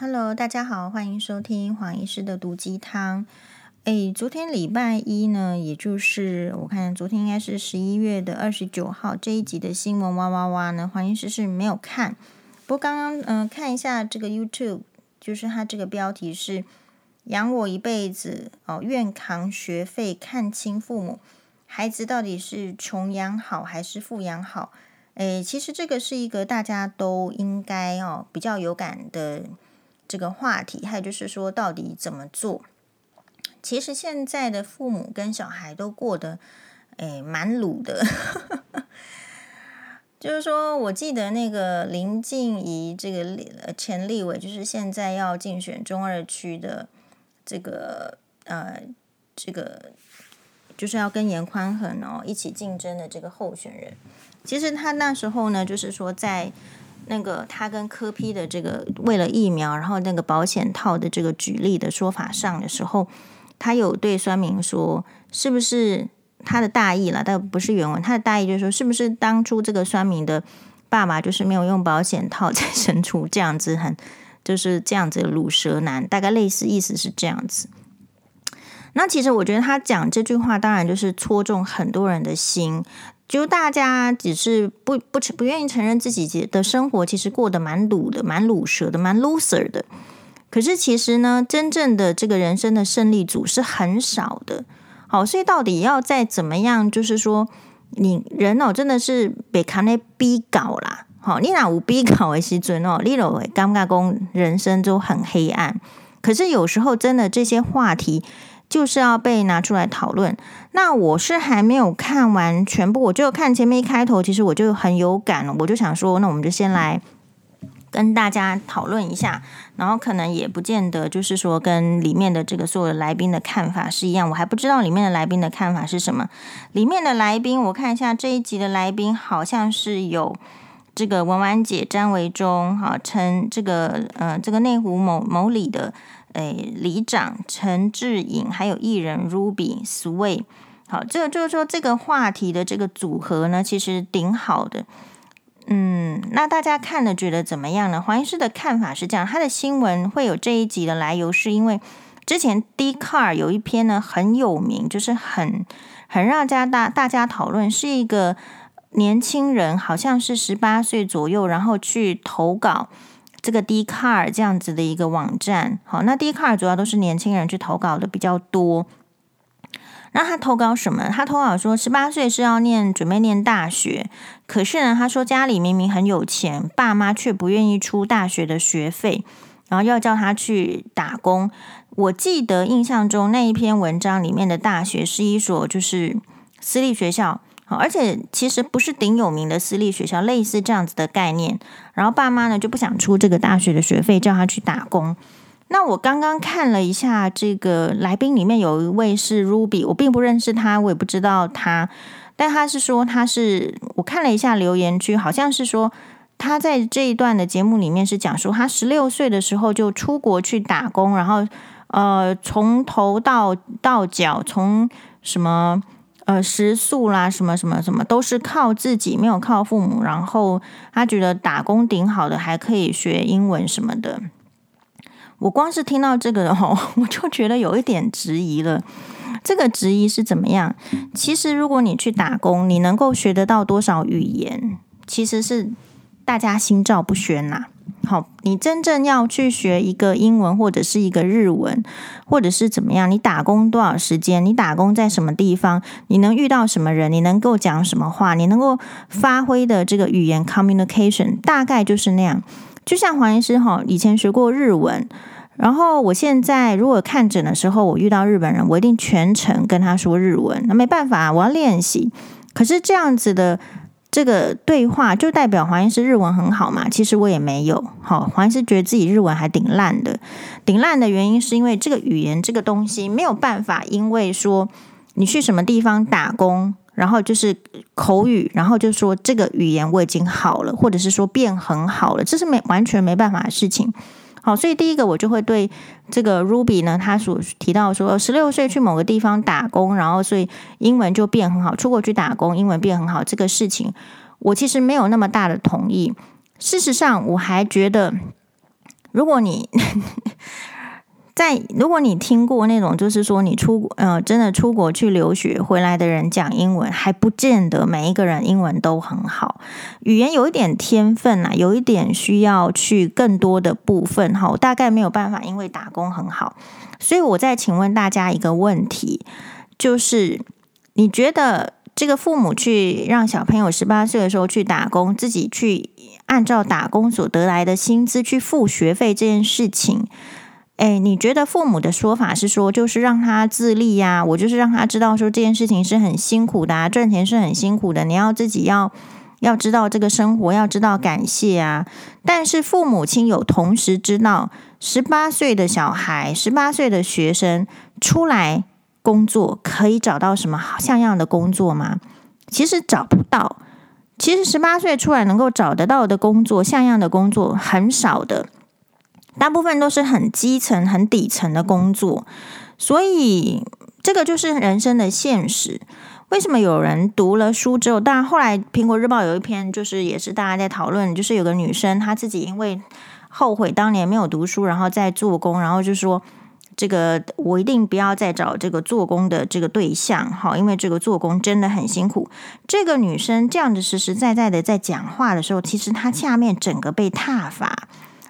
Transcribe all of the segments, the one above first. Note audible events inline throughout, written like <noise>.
Hello，大家好，欢迎收听黄医师的毒鸡汤。诶，昨天礼拜一呢，也就是我看昨天应该是十一月的二十九号这一集的新闻哇哇哇呢，黄医师是没有看。不过刚刚嗯、看一下这个 YouTube，就是它这个标题是“养我一辈子哦，愿扛学费看清父母，孩子到底是穷养好还是富养好？”诶，其实这个是一个大家都应该哦比较有感的。这个话题，还有就是说，到底怎么做？其实现在的父母跟小孩都过得，诶，蛮鲁的。<laughs> 就是说，我记得那个林静怡，这个前立委，就是现在要竞选中二区的这个呃，这个就是要跟严宽恒哦一起竞争的这个候选人。其实他那时候呢，就是说在。那个他跟柯 P 的这个为了疫苗，然后那个保险套的这个举例的说法上的时候，他有对酸民说，是不是他的大意了？但不是原文，他的大意就是说，是不是当初这个酸民的爸爸就是没有用保险套才生出这样子很就是这样子的鲁蛇男，大概类似意思是这样子。那其实我觉得他讲这句话，当然就是戳中很多人的心。就大家只是不不承不愿意承认自己的生活其实过得蛮鲁的、蛮鲁蛇的、蛮 loser 的。可是其实呢，真正的这个人生的胜利组是很少的。好，所以到底要再怎么样，就是说你人哦，真的是被看那逼搞啦。好，你哪无逼搞的时阵哦，你都会感觉讲人生就很黑暗。可是有时候真的这些话题。就是要被拿出来讨论。那我是还没有看完全部，我就看前面一开头，其实我就很有感了。我就想说，那我们就先来跟大家讨论一下，然后可能也不见得就是说跟里面的这个所有的来宾的看法是一样。我还不知道里面的来宾的看法是什么。里面的来宾，我看一下这一集的来宾好像是有这个文玩姐詹维中，哈，陈这个呃这个内湖某某里的。诶，里长陈志颖，还有艺人 Ruby Sway，好，这个就是说这个话题的这个组合呢，其实挺好的。嗯，那大家看了觉得怎么样呢？黄医师的看法是这样，他的新闻会有这一集的来由，是因为之前 D Car 有一篇呢很有名，就是很很让大家大大家讨论，是一个年轻人，好像是十八岁左右，然后去投稿。这个 d c a r 这样子的一个网站，好，那 d c a r 主要都是年轻人去投稿的比较多。那他投稿什么？他投稿说，十八岁是要念，准备念大学，可是呢，他说家里明明很有钱，爸妈却不愿意出大学的学费，然后要叫他去打工。我记得印象中那一篇文章里面的大学是一所就是私立学校。而且其实不是顶有名的私立学校，类似这样子的概念。然后爸妈呢就不想出这个大学的学费，叫他去打工。那我刚刚看了一下这个来宾里面有一位是 Ruby，我并不认识他，我也不知道他，但他是说他是我看了一下留言区，好像是说他在这一段的节目里面是讲说他十六岁的时候就出国去打工，然后呃从头到到脚从什么。呃，食宿啦，什么什么什么，都是靠自己，没有靠父母。然后他觉得打工顶好的，还可以学英文什么的。我光是听到这个哦，<laughs> 我就觉得有一点质疑了。这个质疑是怎么样？其实如果你去打工，你能够学得到多少语言，其实是大家心照不宣呐、好，你真正要去学一个英文或者是一个日文，或者是怎么样？你打工多少时间？你打工在什么地方？你能遇到什么人？你能够讲什么话？你能够发挥的这个语言 communication 大概就是那样。就像黄医师哈，以前学过日文，然后我现在如果看诊的时候，我遇到日本人，我一定全程跟他说日文。那没办法，我要练习。可是这样子的。这个对话就代表黄医师日文很好嘛？其实我也没有。好，黄医师觉得自己日文还挺烂的。挺烂的原因是因为这个语言这个东西没有办法，因为说你去什么地方打工，然后就是口语，然后就说这个语言我已经好了，或者是说变很好了，这是没完全没办法的事情。好，所以第一个我就会对这个 Ruby 呢，他所提到说，十六岁去某个地方打工，然后所以英文就变很好，出国去打工，英文变很好，这个事情我其实没有那么大的同意。事实上，我还觉得，如果你在如果你听过那种，就是说你出呃真的出国去留学回来的人讲英文，还不见得每一个人英文都很好。语言有一点天分啊，有一点需要去更多的部分哈，我大概没有办法，因为打工很好。所以我再请问大家一个问题，就是你觉得这个父母去让小朋友十八岁的时候去打工，自己去按照打工所得来的薪资去付学费这件事情？哎，你觉得父母的说法是说，就是让他自立呀？我就是让他知道说这件事情是很辛苦的啊，赚钱是很辛苦的，你要自己要要知道这个生活，要知道感谢啊。但是父母亲有同时知道，十八岁的小孩，十八岁的学生出来工作可以找到什么像样的工作吗？其实找不到。其实十八岁出来能够找得到的工作，像样的工作很少的。大部分都是很基层、很底层的工作，所以这个就是人生的现实。为什么有人读了书之后，当然后来《苹果日报》有一篇，就是也是大家在讨论，就是有个女生她自己因为后悔当年没有读书，然后在做工，然后就说这个我一定不要再找这个做工的这个对象，好，因为这个做工真的很辛苦。这个女生这样子实实在在的在讲话的时候，其实她下面整个被踏伐。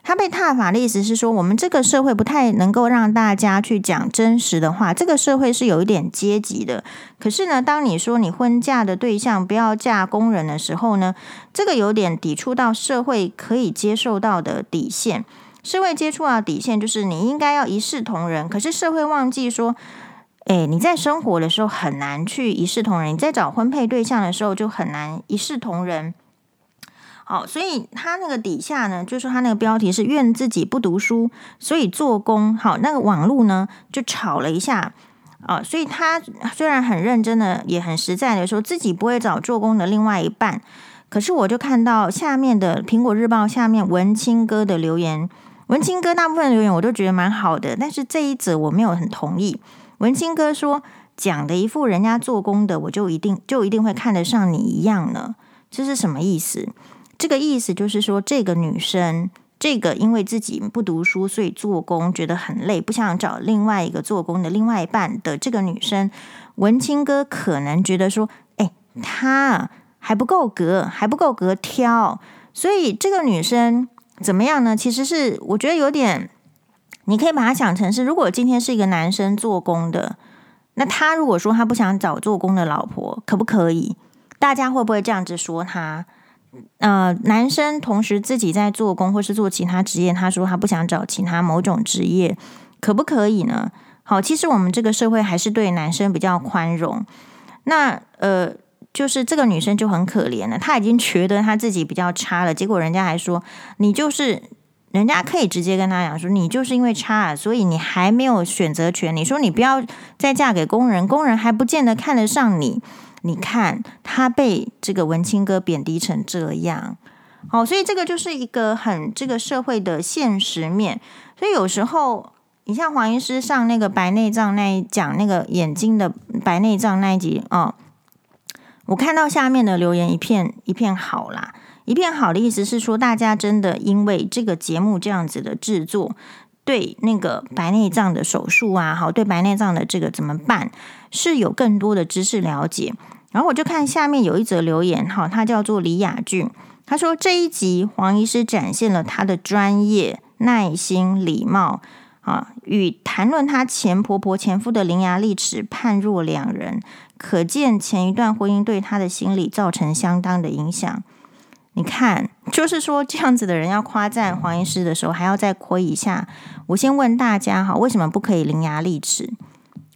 他被踏法的意思是说，我们这个社会不太能够让大家去讲真实的话。这个社会是有一点阶级的。可是呢，当你说你婚嫁的对象不要嫁工人的时候呢，这个有点抵触到社会可以接受到的底线。社会接触到底线就是你应该要一视同仁。可是社会忘记说，诶，你在生活的时候很难去一视同仁，你在找婚配对象的时候就很难一视同仁。好，所以他那个底下呢，就是他那个标题是“愿自己不读书，所以做工”。好，那个网络呢就吵了一下啊。所以他虽然很认真的，也很实在的说自己不会找做工的另外一半，可是我就看到下面的《苹果日报》下面文青哥的留言，文青哥大部分留言我都觉得蛮好的，但是这一则我没有很同意。文青哥说讲的一副人家做工的，我就一定就一定会看得上你一样呢，这是什么意思？这个意思就是说，这个女生，这个因为自己不读书，所以做工觉得很累，不想找另外一个做工的另外一半的这个女生，文青哥可能觉得说，哎，她还不够格，还不够格挑，所以这个女生怎么样呢？其实是我觉得有点，你可以把它想成是，如果今天是一个男生做工的，那他如果说他不想找做工的老婆，可不可以？大家会不会这样子说他？呃，男生同时自己在做工或是做其他职业，他说他不想找其他某种职业，可不可以呢？好，其实我们这个社会还是对男生比较宽容。那呃，就是这个女生就很可怜了，她已经觉得她自己比较差了，结果人家还说你就是，人家可以直接跟他讲说，你就是因为差，所以你还没有选择权。你说你不要再嫁给工人，工人还不见得看得上你。你看他被这个文青哥贬低成这样，好，所以这个就是一个很这个社会的现实面。所以有时候，你像黄医师上那个白内障那一讲那个眼睛的白内障那一集哦，我看到下面的留言一片一片好啦，一片好的意思是说，大家真的因为这个节目这样子的制作，对那个白内障的手术啊，好，对白内障的这个怎么办？是有更多的知识了解，然后我就看下面有一则留言，哈，他叫做李雅俊，他说这一集黄医师展现了他的专业、耐心、礼貌，啊，与谈论他前婆婆、前夫的伶牙俐齿判若两人，可见前一段婚姻对他的心理造成相当的影响。你看，就是说这样子的人要夸赞黄医师的时候，还要再亏一下。我先问大家，哈，为什么不可以伶牙俐齿？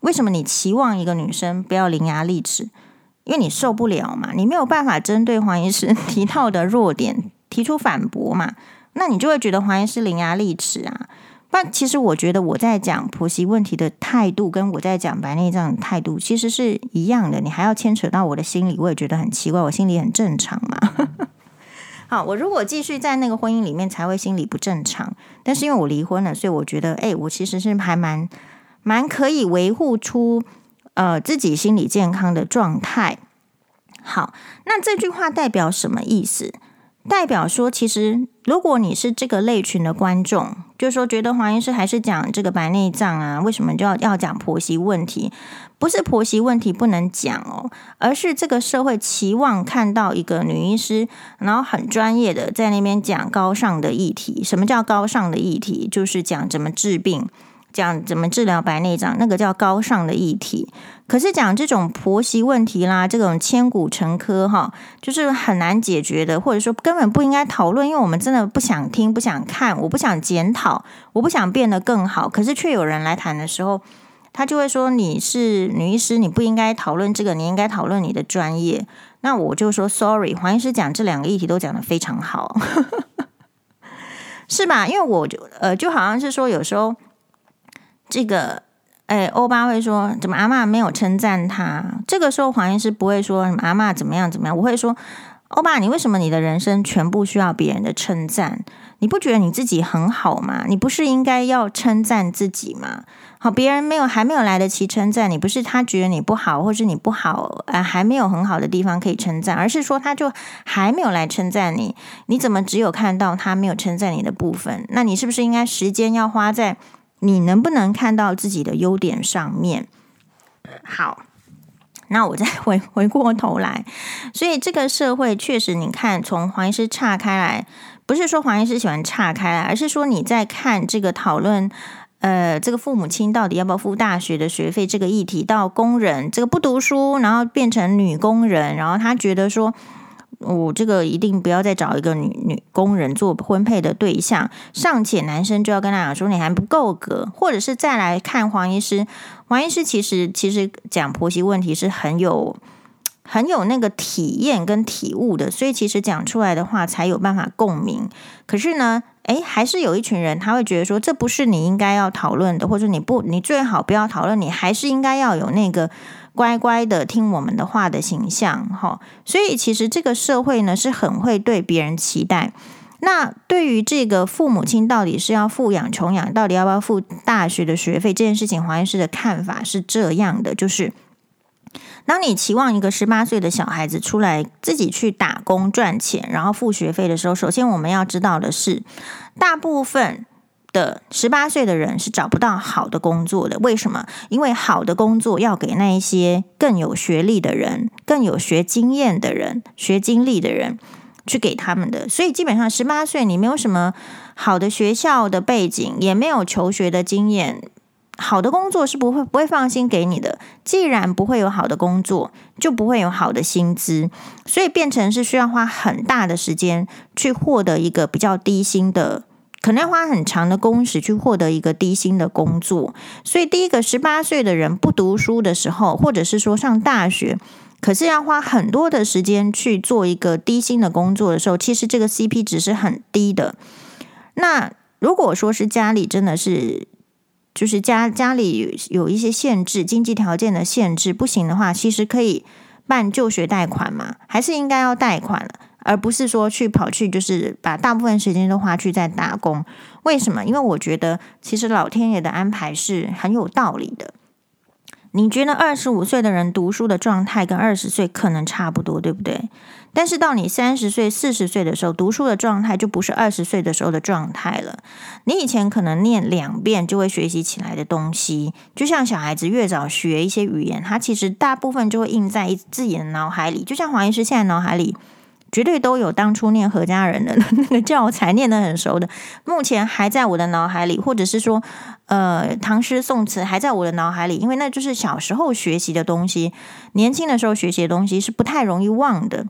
为什么你期望一个女生不要伶牙俐齿？因为你受不了嘛，你没有办法针对黄医师 <laughs> 提到的弱点提出反驳嘛，那你就会觉得黄医师伶牙俐齿啊。但其实我觉得我在讲婆媳问题的态度，跟我在讲白内障的态度其实是一样的。你还要牵扯到我的心理，我也觉得很奇怪。我心里很正常嘛。好，我如果继续在那个婚姻里面，才会心理不正常。但是因为我离婚了，所以我觉得，哎，我其实是还蛮。蛮可以维护出呃自己心理健康的状态。好，那这句话代表什么意思？代表说，其实如果你是这个类群的观众，就是说觉得黄医师还是讲这个白内障啊，为什么就要要讲婆媳问题？不是婆媳问题不能讲哦，而是这个社会期望看到一个女医师，然后很专业的在那边讲高尚的议题。什么叫高尚的议题？就是讲怎么治病。讲怎么治疗白内障，那个叫高尚的议题。可是讲这种婆媳问题啦，这种千古沉疴哈，就是很难解决的，或者说根本不应该讨论，因为我们真的不想听、不想看，我不想检讨，我不想变得更好。可是却有人来谈的时候，他就会说：“你是女医师，你不应该讨论这个，你应该讨论你的专业。”那我就说：“Sorry，黄医师讲这两个议题都讲得非常好，<laughs> 是吧？”因为我就呃，就好像是说有时候。这个，哎，欧巴会说，怎么阿嬷没有称赞他？这个时候黄医师不会说什么阿嬷怎么样怎么样，我会说，欧巴，你为什么你的人生全部需要别人的称赞？你不觉得你自己很好吗？你不是应该要称赞自己吗？好，别人没有还没有来得及称赞你，不是他觉得你不好，或是你不好，呃，还没有很好的地方可以称赞，而是说他就还没有来称赞你，你怎么只有看到他没有称赞你的部分？那你是不是应该时间要花在？你能不能看到自己的优点上面？好，那我再 <laughs> 回回过头来，所以这个社会确实，你看从黄医师岔开来，不是说黄医师喜欢岔开来，而是说你在看这个讨论，呃，这个父母亲到底要不要付大学的学费这个议题，到工人这个不读书，然后变成女工人，然后他觉得说。我、这个一定不要再找一个女女工人做婚配的对象，尚且男生就要跟他讲说你还不够格，或者是再来看黄医师，黄医师其实其实讲婆媳问题是很有很有那个体验跟体悟的，所以其实讲出来的话才有办法共鸣。可是呢，诶，还是有一群人他会觉得说这不是你应该要讨论的，或者你不你最好不要讨论，你还是应该要有那个。乖乖的听我们的话的形象，哈，所以其实这个社会呢是很会对别人期待。那对于这个父母亲到底是要富养穷养，到底要不要付大学的学费这件事情，黄医师的看法是这样的：就是当你期望一个十八岁的小孩子出来自己去打工赚钱，然后付学费的时候，首先我们要知道的是，大部分。的十八岁的人是找不到好的工作的，为什么？因为好的工作要给那一些更有学历的人、更有学经验的人、学经历的人去给他们的。所以基本上十八岁你没有什么好的学校的背景，也没有求学的经验，好的工作是不会不会放心给你的。既然不会有好的工作，就不会有好的薪资，所以变成是需要花很大的时间去获得一个比较低薪的。可能要花很长的工时去获得一个低薪的工作，所以第一个十八岁的人不读书的时候，或者是说上大学，可是要花很多的时间去做一个低薪的工作的时候，其实这个 CP 值是很低的。那如果说是家里真的是，就是家家里有一些限制，经济条件的限制不行的话，其实可以办就学贷款嘛，还是应该要贷款了。而不是说去跑去，就是把大部分时间都花去在打工。为什么？因为我觉得其实老天爷的安排是很有道理的。你觉得二十五岁的人读书的状态跟二十岁可能差不多，对不对？但是到你三十岁、四十岁的时候，读书的状态就不是二十岁的时候的状态了。你以前可能念两遍就会学习起来的东西，就像小孩子越早学一些语言，他其实大部分就会印在自己的脑海里。就像黄医师现在脑海里。绝对都有当初念何家人的那个教材念得很熟的，目前还在我的脑海里，或者是说，呃，唐诗宋词还在我的脑海里，因为那就是小时候学习的东西，年轻的时候学习的东西是不太容易忘的。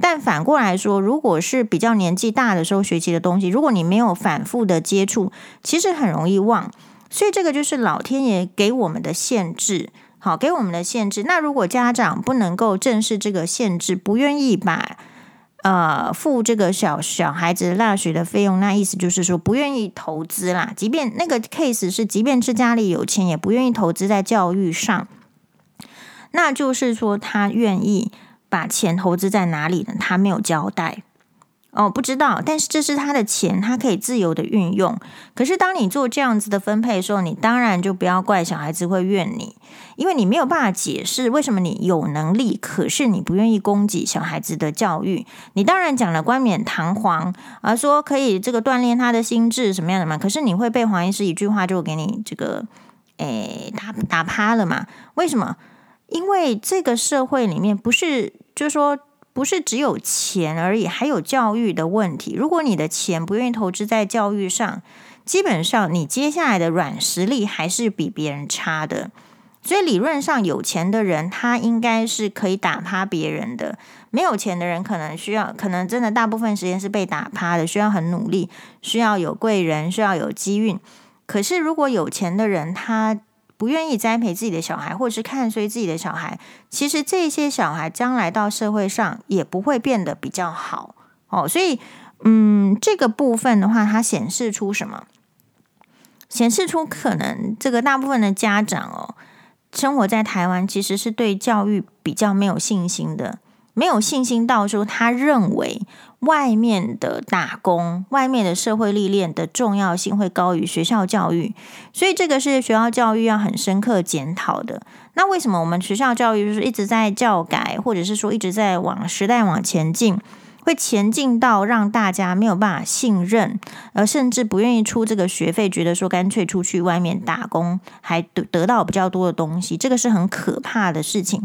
但反过来说，如果是比较年纪大的时候学习的东西，如果你没有反复的接触，其实很容易忘。所以这个就是老天爷给我们的限制，好，给我们的限制。那如果家长不能够正视这个限制，不愿意把呃，付这个小小孩子大学的费用，那意思就是说不愿意投资啦。即便那个 case 是，即便是家里有钱，也不愿意投资在教育上。那就是说，他愿意把钱投资在哪里呢？他没有交代。哦，不知道，但是这是他的钱，他可以自由的运用。可是当你做这样子的分配的时候，你当然就不要怪小孩子会怨你，因为你没有办法解释为什么你有能力，可是你不愿意供给小孩子的教育。你当然讲了冠冕堂皇，而说可以这个锻炼他的心智什么样的嘛？可是你会被黄医师一句话就给你这个，诶，打打趴了嘛？为什么？因为这个社会里面不是，就是说。不是只有钱而已，还有教育的问题。如果你的钱不愿意投资在教育上，基本上你接下来的软实力还是比别人差的。所以理论上，有钱的人他应该是可以打趴别人的，没有钱的人可能需要，可能真的大部分时间是被打趴的，需要很努力，需要有贵人，需要有机运。可是如果有钱的人，他不愿意栽培自己的小孩，或者是看衰自己的小孩，其实这些小孩将来到社会上也不会变得比较好哦。所以，嗯，这个部分的话，它显示出什么？显示出可能这个大部分的家长哦，生活在台湾，其实是对教育比较没有信心的。没有信心到说，他认为外面的打工、外面的社会历练的重要性会高于学校教育，所以这个是学校教育要很深刻检讨的。那为什么我们学校教育就是一直在教改，或者是说一直在往时代往前进，会前进到让大家没有办法信任，而甚至不愿意出这个学费，觉得说干脆出去外面打工，还得得到比较多的东西，这个是很可怕的事情。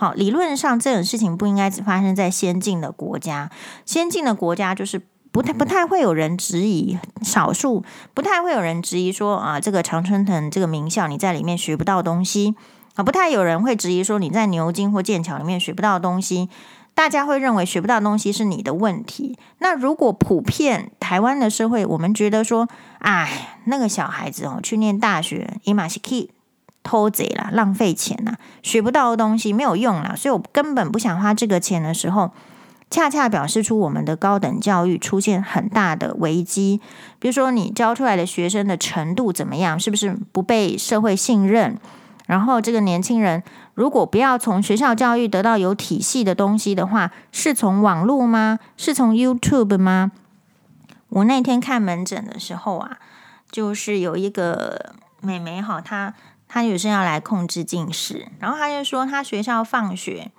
好，理论上这种事情不应该只发生在先进的国家。先进的国家就是不太不太会有人质疑，少数不太会有人质疑说啊，这个常春藤这个名校你在里面学不到东西啊，不太有人会质疑说你在牛津或剑桥里面学不到东西。大家会认为学不到东西是你的问题。那如果普遍台湾的社会，我们觉得说，哎，那个小孩子哦，去念大学，伊玛西 key。偷贼啦，浪费钱啦，学不到的东西没有用啦，所以我根本不想花这个钱的时候，恰恰表示出我们的高等教育出现很大的危机。比如说，你教出来的学生的程度怎么样？是不是不被社会信任？然后，这个年轻人如果不要从学校教育得到有体系的东西的话，是从网络吗？是从 YouTube 吗？我那天看门诊的时候啊，就是有一个美眉哈，她。他有时要来控制近视，然后他就说，他学校放学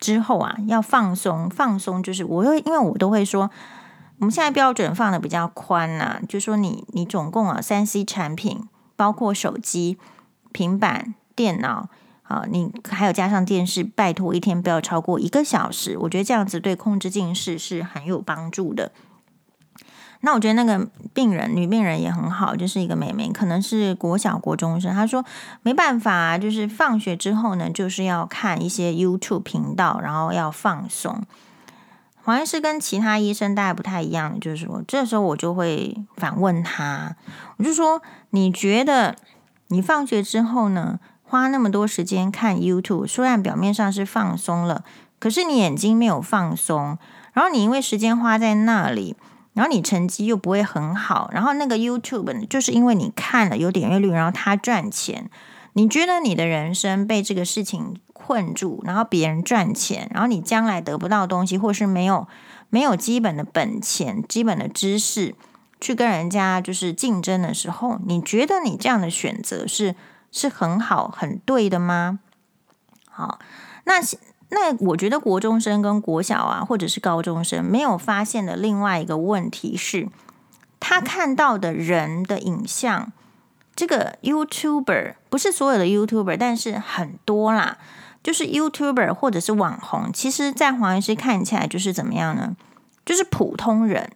之后啊，要放松，放松就是我会，因为我都会说，我们现在标准放的比较宽呐、就说你你总共啊三 C 产品，包括手机、平板、电脑啊，你还有加上电视，拜托一天不要超过一个小时，我觉得这样子对控制近视是很有帮助的。那我觉得那个病人，女病人也很好，就是一个妹妹，可能是国小国中生。她说没办法，就是放学之后呢，就是要看一些 YouTube 频道，然后要放松。黄医师跟其他医生大概不太一样，就是说这时候我就会反问他，我就说你觉得你放学之后呢，花那么多时间看 YouTube，虽然表面上是放松了，可是你眼睛没有放松，然后你因为时间花在那里。然后你成绩又不会很好，然后那个 YouTube，就是因为你看了有点阅率，然后他赚钱，你觉得你的人生被这个事情困住，然后别人赚钱，然后你将来得不到东西，或是没有没有基本的本钱、基本的知识去跟人家就是竞争的时候，你觉得你这样的选择是是很好、很对的吗？好，那。那我觉得国中生跟国小啊，或者是高中生没有发现的另外一个问题是，他看到的人的影像，这个 YouTuber 不是所有的 YouTuber，但是很多啦，就是 YouTuber 或者是网红，其实，在黄医师看起来就是怎么样呢？就是普通人，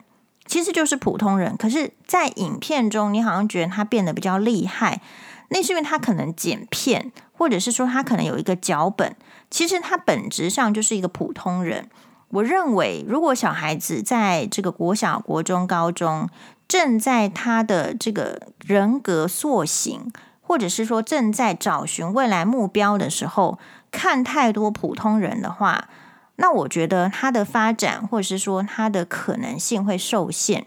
其实就是普通人，可是，在影片中，你好像觉得他变得比较厉害，那是因为他可能剪片，或者是说他可能有一个脚本。其实他本质上就是一个普通人。我认为，如果小孩子在这个国小、国中、高中，正在他的这个人格塑形，或者是说正在找寻未来目标的时候，看太多普通人的话，那我觉得他的发展，或者是说他的可能性会受限。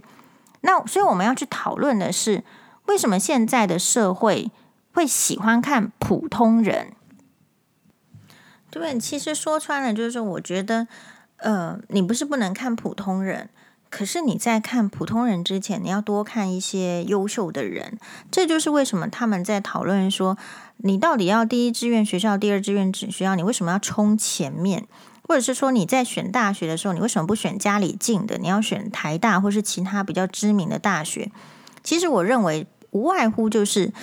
那所以我们要去讨论的是，为什么现在的社会会喜欢看普通人？对，其实说穿了就是，我觉得，呃，你不是不能看普通人，可是你在看普通人之前，你要多看一些优秀的人。这就是为什么他们在讨论说，你到底要第一志愿学校、第二志愿学校，你为什么要冲前面？或者是说你在选大学的时候，你为什么不选家里近的？你要选台大或是其他比较知名的大学？其实我认为无外乎就是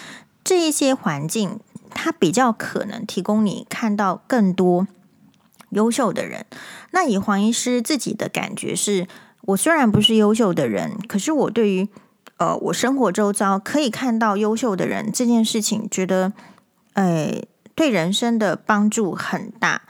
这一些环境，它比较可能提供你看到更多优秀的人。那以黄医师自己的感觉是，我虽然不是优秀的人，可是我对于呃我生活周遭可以看到优秀的人这件事情，觉得呃对人生的帮助很大。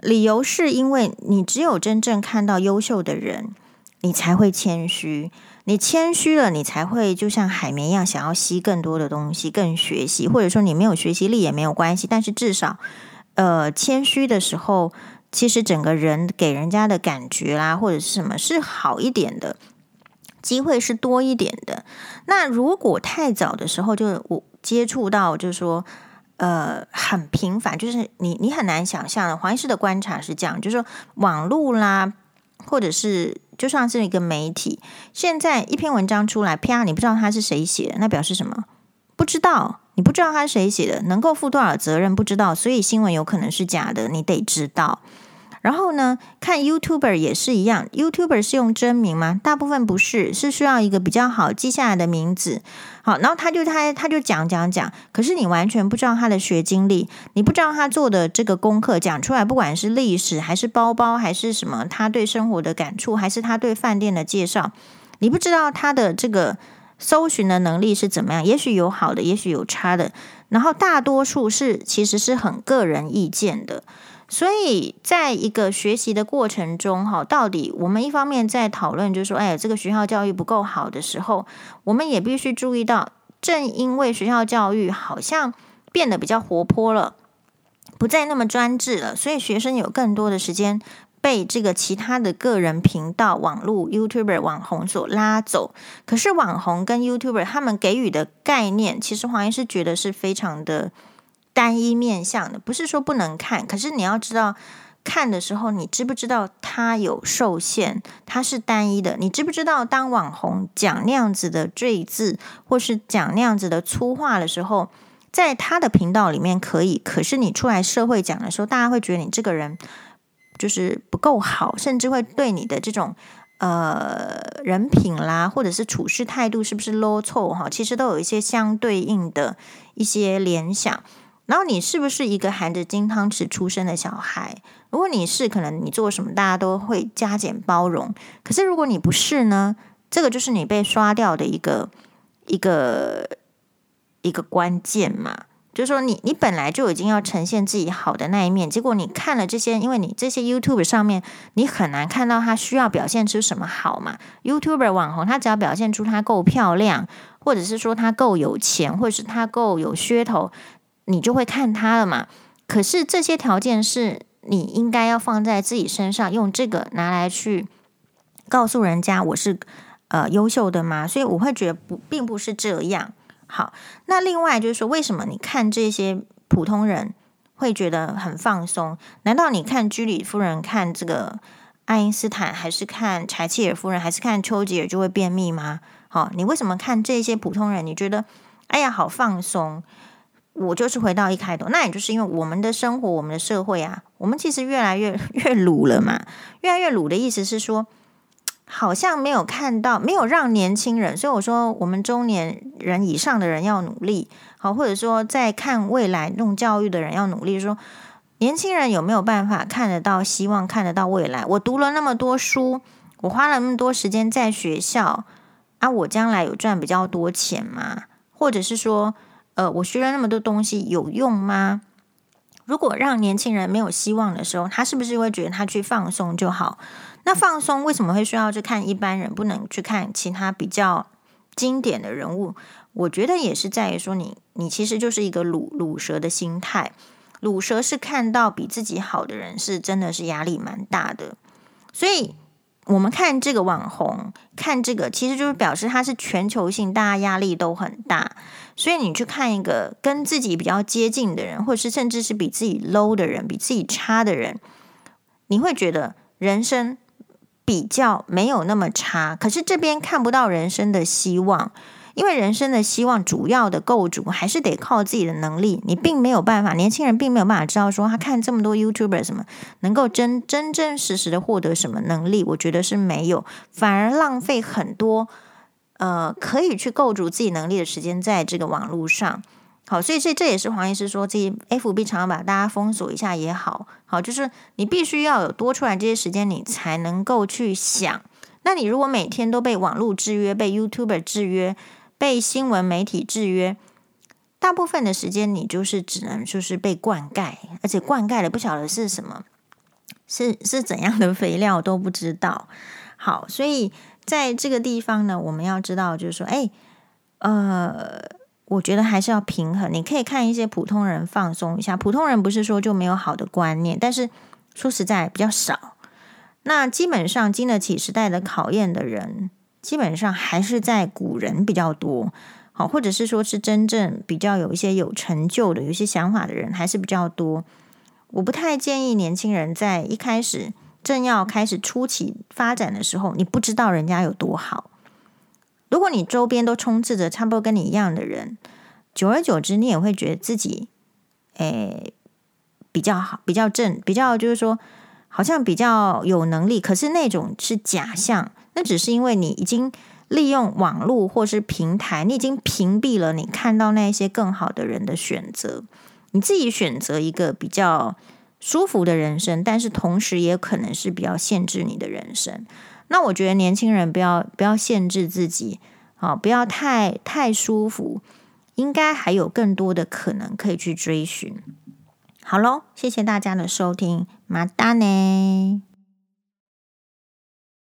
理由是因为你只有真正看到优秀的人，你才会谦虚。你谦虚了，你才会就像海绵一样，想要吸更多的东西，更学习。或者说你没有学习力也没有关系，但是至少，呃，谦虚的时候，其实整个人给人家的感觉啦，或者是什么是好一点的，机会是多一点的。那如果太早的时候就我接触到，就是说。呃，很频繁，就是你你很难想象的。黄医师的观察是这样，就是说网络啦，或者是就算是一个媒体，现在一篇文章出来，啪，你不知道他是谁写的，那表示什么？不知道，你不知道他是谁写的，能够负多少责任不知道，所以新闻有可能是假的，你得知道。然后呢，看 YouTuber 也是一样，YouTuber 是用真名吗？大部分不是，是需要一个比较好记下来的名字。好，然后他就他他就讲讲讲，可是你完全不知道他的学经历，你不知道他做的这个功课讲出来，不管是历史还是包包还是什么，他对生活的感触，还是他对饭店的介绍，你不知道他的这个搜寻的能力是怎么样，也许有好的，也许有差的，然后大多数是其实是很个人意见的。所以，在一个学习的过程中，哈，到底我们一方面在讨论，就是说，哎，这个学校教育不够好的时候，我们也必须注意到，正因为学校教育好像变得比较活泼了，不再那么专制了，所以学生有更多的时间被这个其他的个人频道、网络 YouTuber 网红所拉走。可是，网红跟 YouTuber 他们给予的概念，其实黄医师觉得是非常的。单一面向的，不是说不能看，可是你要知道，看的时候，你知不知道它有受限，它是单一的。你知不知道，当网红讲那样子的赘字，或是讲那样子的粗话的时候，在他的频道里面可以，可是你出来社会讲的时候，大家会觉得你这个人就是不够好，甚至会对你的这种呃人品啦，或者是处事态度是不是 low 臭哈，其实都有一些相对应的一些联想。然后你是不是一个含着金汤匙出生的小孩？如果你是，可能你做什么大家都会加减包容。可是如果你不是呢？这个就是你被刷掉的一个一个一个关键嘛。就是说你你本来就已经要呈现自己好的那一面，结果你看了这些，因为你这些 YouTube 上面你很难看到他需要表现出什么好嘛。YouTuber 网红他只要表现出他够漂亮，或者是说他够有钱，或者是他够有噱头。你就会看他了嘛？可是这些条件是你应该要放在自己身上，用这个拿来去告诉人家我是呃优秀的吗？所以我会觉得不，并不是这样。好，那另外就是说，为什么你看这些普通人会觉得很放松？难道你看居里夫人、看这个爱因斯坦，还是看柴契尔夫人，还是看丘吉尔就会便秘吗？好，你为什么看这些普通人？你觉得哎呀好放松？我就是回到一开头，那也就是因为我们的生活，我们的社会啊，我们其实越来越越鲁了嘛。越来越鲁的意思是说，好像没有看到，没有让年轻人。所以我说，我们中年人以上的人要努力，好，或者说在看未来弄教育的人要努力。说年轻人有没有办法看得到希望，看得到未来？我读了那么多书，我花了那么多时间在学校啊，我将来有赚比较多钱吗？或者是说？呃，我学了那么多东西有用吗？如果让年轻人没有希望的时候，他是不是会觉得他去放松就好？那放松为什么会需要去看一般人，不能去看其他比较经典的人物？我觉得也是在于说你，你其实就是一个鲁鲁蛇的心态。鲁蛇是看到比自己好的人，是真的是压力蛮大的。所以我们看这个网红，看这个其实就是表示他是全球性，大家压力都很大。所以你去看一个跟自己比较接近的人，或者是甚至是比自己 low 的人，比自己差的人，你会觉得人生比较没有那么差，可是这边看不到人生的希望。因为人生的希望主要的构筑还是得靠自己的能力，你并没有办法，年轻人并没有办法知道说他看这么多 YouTuber 什么能够真真真实实的获得什么能力，我觉得是没有，反而浪费很多呃可以去构筑自己能力的时间在这个网络上。好，所以这这也是黄医师说，这 FB 常常把大家封锁一下也好，好，就是你必须要有多出来这些时间，你才能够去想。那你如果每天都被网络制约，被 YouTuber 制约。被新闻媒体制约，大部分的时间你就是只能就是被灌溉，而且灌溉的不晓得是什么，是是怎样的肥料都不知道。好，所以在这个地方呢，我们要知道就是说，哎，呃，我觉得还是要平衡。你可以看一些普通人放松一下，普通人不是说就没有好的观念，但是说实在比较少。那基本上经得起时代的考验的人。基本上还是在古人比较多，好，或者是说是真正比较有一些有成就的、有一些想法的人还是比较多。我不太建议年轻人在一开始正要开始初期发展的时候，你不知道人家有多好。如果你周边都充斥着差不多跟你一样的人，久而久之，你也会觉得自己，诶，比较好，比较正，比较就是说，好像比较有能力，可是那种是假象。那只是因为你已经利用网络或是平台，你已经屏蔽了你看到那些更好的人的选择，你自己选择一个比较舒服的人生，但是同时也可能是比较限制你的人生。那我觉得年轻人不要不要限制自己，啊，不要太太舒服，应该还有更多的可能可以去追寻。好喽，谢谢大家的收听，马达呢。